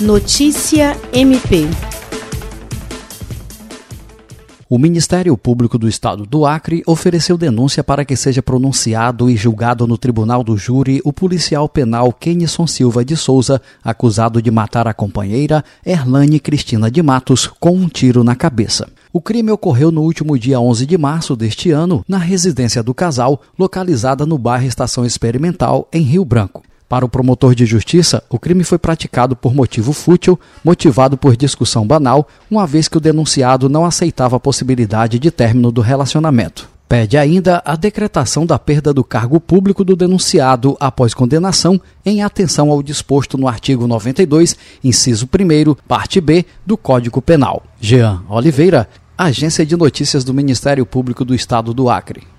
Notícia MP. O Ministério Público do Estado do Acre ofereceu denúncia para que seja pronunciado e julgado no Tribunal do Júri o policial penal Kenison Silva de Souza, acusado de matar a companheira Erlane Cristina de Matos com um tiro na cabeça. O crime ocorreu no último dia 11 de março deste ano, na residência do casal, localizada no bairro Estação Experimental, em Rio Branco. Para o promotor de justiça, o crime foi praticado por motivo fútil, motivado por discussão banal, uma vez que o denunciado não aceitava a possibilidade de término do relacionamento. Pede ainda a decretação da perda do cargo público do denunciado após condenação, em atenção ao disposto no artigo 92, inciso 1, parte B do Código Penal. Jean Oliveira, Agência de Notícias do Ministério Público do Estado do Acre.